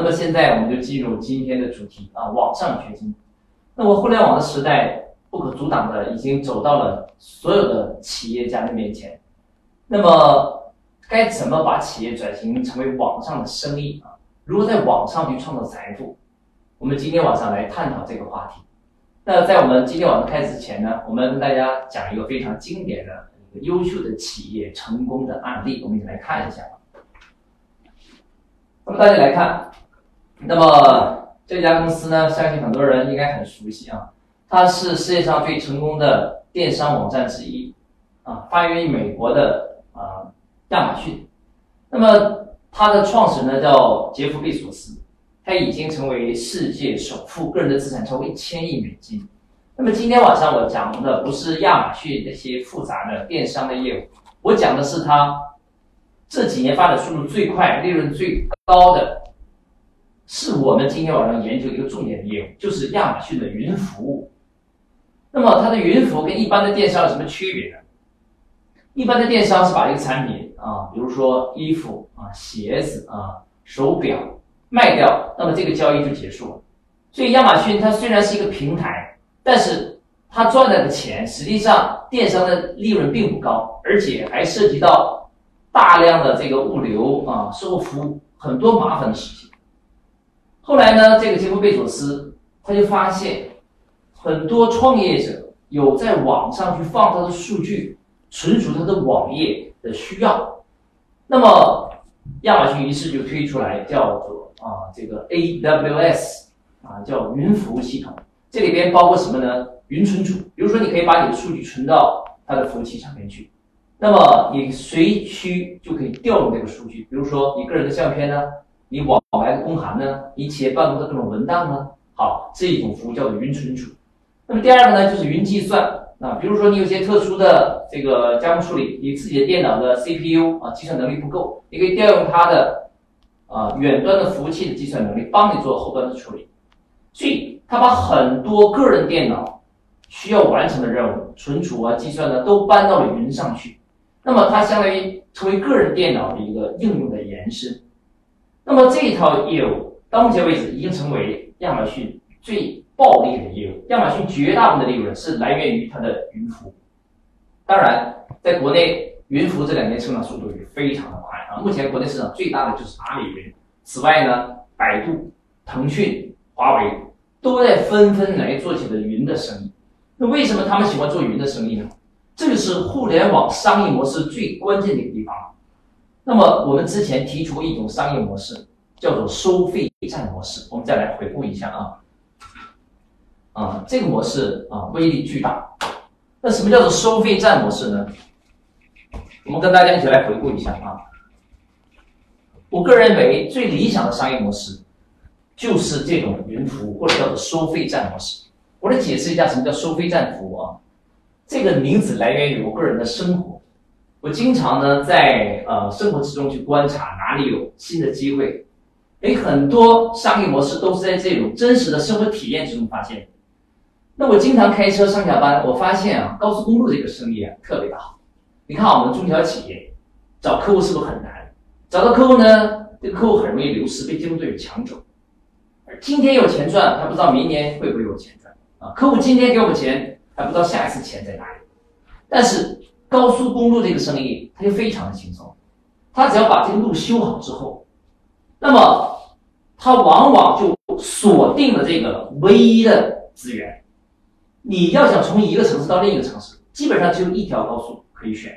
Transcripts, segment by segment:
那么现在我们就进入今天的主题啊，网上掘金。那么互联网的时代不可阻挡的已经走到了所有的企业家的面前。那么该怎么把企业转型成为网上的生意啊？如何在网上去创造财富？我们今天晚上来探讨这个话题。那在我们今天晚上开始之前呢，我们跟大家讲一个非常经典的、优秀的企业成功的案例，我们一起来看一下。那么大家来看，那么这家公司呢，相信很多人应该很熟悉啊，它是世界上最成功的电商网站之一啊，发源于美国的啊亚马逊。那么它的创始人呢叫杰夫贝索斯，他已经成为世界首富，个人的资产超过一千亿美金。那么今天晚上我讲的不是亚马逊那些复杂的电商的业务，我讲的是它。这几年发展速度最快、利润最高的，是我们今天晚上研究一个重点的业务，就是亚马逊的云服务。那么它的云服务跟一般的电商有什么区别呢？一般的电商是把一个产品啊，比如说衣服啊、鞋子啊、手表卖掉，那么这个交易就结束了。所以亚马逊它虽然是一个平台，但是它赚来的钱实际上电商的利润并不高，而且还涉及到。大量的这个物流啊，售后服务很多麻烦的事情。后来呢，这个杰夫贝佐斯他就发现，很多创业者有在网上去放他的数据，存储他的网页的需要。那么亚马逊于是就推出来叫做啊这个 AWS 啊叫云服务系统，这里边包括什么呢？云存储，比如说你可以把你的数据存到它的服务器上面去。那么你随需就可以调用这个数据，比如说你个人的相片呢，你往来的公函呢，你企业办公的各种文档呢，好，这一种服务叫做云存储。那么第二个呢，就是云计算啊，比如说你有些特殊的这个加工处理，你自己的电脑的 CPU 啊计算能力不够，你可以调用它的啊远端的服务器的计算能力，帮你做后端的处理。所以它把很多个人电脑需要完成的任务，存储啊计算呢，都搬到了云上去。那么它相当于成为个人电脑的一个应用的延伸。那么这一套业务到目前为止已经成为亚马逊最暴利的业务。亚马逊绝大部分的利润是来源于它的云服务。当然，在国内云服务这两年成长速度也非常的快啊。目前国内市场最大的就是阿里云。此外呢，百度、腾讯、华为都在纷纷来做起了云的生意。那为什么他们喜欢做云的生意呢？这个是互联网商业模式最关键的一个地方。那么我们之前提出过一种商业模式，叫做收费站模式。我们再来回顾一下啊，啊，这个模式啊威力巨大。那什么叫做收费站模式呢？我们跟大家一起来回顾一下啊。我个人认为最理想的商业模式就是这种云服务，或者叫做收费站模式。我来解释一下什么叫收费站服务啊。这个名字来源于我个人的生活，我经常呢在呃生活之中去观察哪里有新的机会，诶，很多商业模式都是在这种真实的生活体验之中发现。那我经常开车上下班，我发现啊高速公路这个生意啊特别的好。你看我们中小企业找客户是不是很难？找到客户呢，这个客户很容易流失，被竞争对手抢走。而今天有钱赚，还不知道明年会不会有钱赚啊？客户今天给我们钱。还不知道下一次钱在哪里，但是高速公路这个生意他就非常的轻松，他只要把这个路修好之后，那么他往往就锁定了这个唯一的资源。你要想从一个城市到另一个城市，基本上只有一条高速可以选，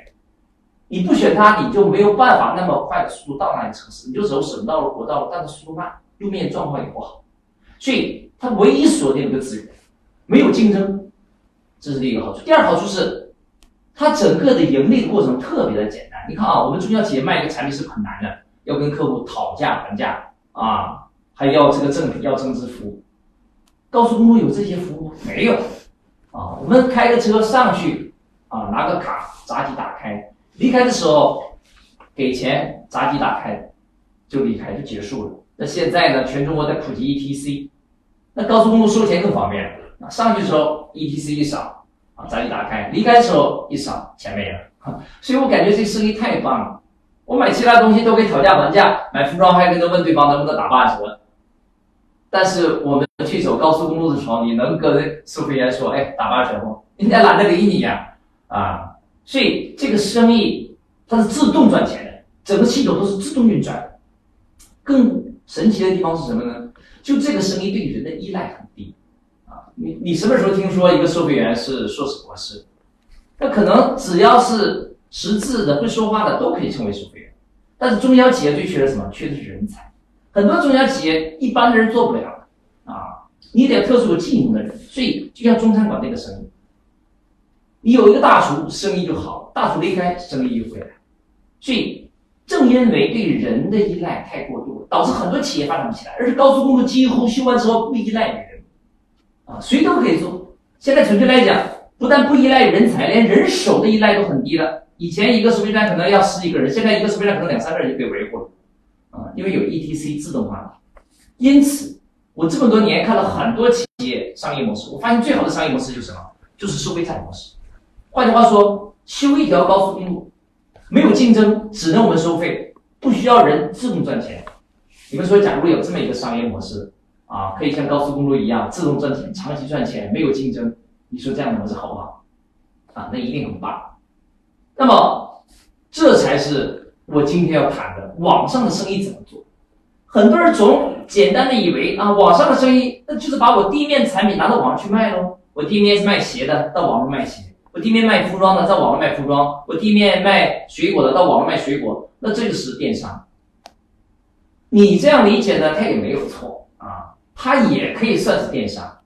你不选它，你就没有办法那么快的速度到那个城市，你就走省道路、国道，但是速度慢，路面状况也不好，所以它唯一锁定一个资源，没有竞争。这是第一个好处。第二好处是，它整个的盈利的过程特别的简单。你看啊，我们中小企业卖一个产品是很难的，要跟客户讨价还价啊，还要这个赠品，要增值服务。高速公路有这些服务？没有啊。我们开个车上去啊，拿个卡，闸机打开，离开的时候给钱，闸机打开就离开就结束了。那现在呢，全中国在普及 ETC，那高速公路收钱更方便了。上去的时候，ETC 一扫，啊，闸机打开；离开的时候一扫，钱没了。所以我感觉这生意太棒了。我买其他东西都可以讨价还价，买服装还可以问对方能不能打八折，但是我们去走高速公路的时候，你能跟售货员说，哎，打八折不？人家懒得理你呀，啊，所以这个生意它是自动赚钱的，整个系统都是自动运转。更神奇的地方是什么呢？就这个生意对人的依赖很低，你你什么时候听说一个收费员是硕士博士？那可能只要是识字的、会说话的都可以成为收费员，但是中小企业最缺的什么？缺的是人才。很多中小企业一般的人做不了啊，你得特殊技能的人。所以就像中餐馆那个生意，你有一个大厨，生意就好；大厨离开，生意就回来。所以正因为对人的依赖太过度，导致很多企业发展不起来。而且高速公路几乎修完之后不依赖人，啊，谁都可以做。现在准确来讲。不但不依赖人才，连人手的依赖都很低了。以前一个收费站可能要十几个人，现在一个收费站可能两三个人就可以维护了，啊，因为有 ETC 自动化了。因此，我这么多年看了很多企业商业模式，我发现最好的商业模式就是什么？就是收费站模式。换句话说，修一条高速公路，没有竞争，只能我们收费，不需要人，自动赚钱。你们说，假如有这么一个商业模式，啊，可以像高速公路一样自动赚钱，长期赚钱，没有竞争。你说这样的模式好不好？啊，那一定很棒。那么，这才是我今天要谈的网上的生意怎么做。很多人总简单的以为啊，网上的生意那就是把我地面产品拿到网上去卖喽。我地面是卖鞋的，到网上卖鞋；我地面卖服装的，在网上卖服装；我地面卖水果的，到网上卖水果。那这就是电商。你这样理解呢，它也没有错啊，它也可以算是电商。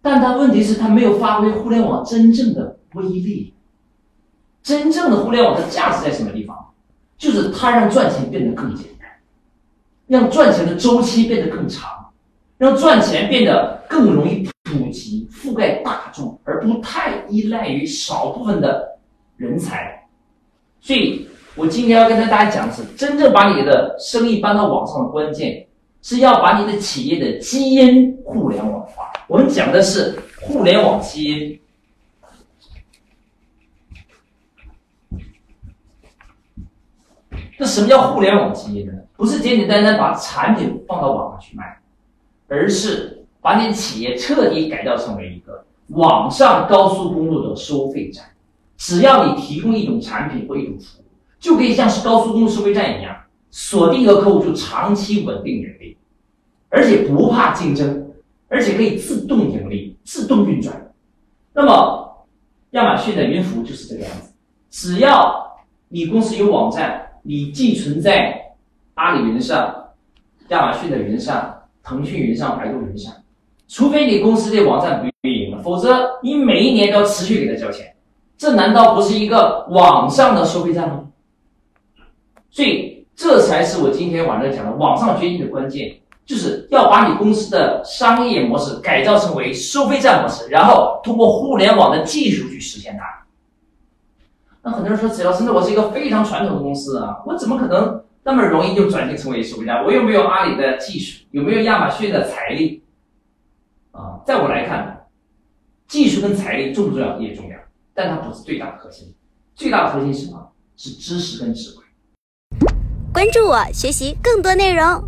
但它问题是，它没有发挥互联网真正的威力。真正的互联网的价值在什么地方？就是它让赚钱变得更简单，让赚钱的周期变得更长，让赚钱变得更容易普及、覆盖大众，而不太依赖于少部分的人才。所以我今天要跟大家讲的是，真正把你的生意搬到网上的关键。是要把你的企业的基因互联网化。我们讲的是互联网基因。那什么叫互联网基因呢？不是简简单单把产品放到网上去卖，而是把你的企业彻底改造成为一个网上高速公路的收费站。只要你提供一种产品或一种服务，就可以像是高速公路收费站一样。锁定一个客户就长期稳定盈利，而且不怕竞争，而且可以自动盈利、自动运转。那么，亚马逊的云服务就是这个样子。只要你公司有网站，你寄存在阿里云上、亚马逊的云上、腾讯云上、百度云上，除非你公司的网站不运营了，否则你每一年都要持续给他交钱。这难道不是一个网上的收费站吗？所以。这才是我今天晚上讲的网上决定的关键，就是要把你公司的商业模式改造成为收费站模式，然后通过互联网的技术去实现它。那很多人说，只要真的我是一个非常传统的公司啊，我怎么可能那么容易就转型成为收费站？我又没有阿里的技术，有没有亚马逊的财力？啊，在我来看，技术跟财力重不重要也重要，但它不是最大的核心。最大的核心是什么？是知识跟智慧。关注我，学习更多内容。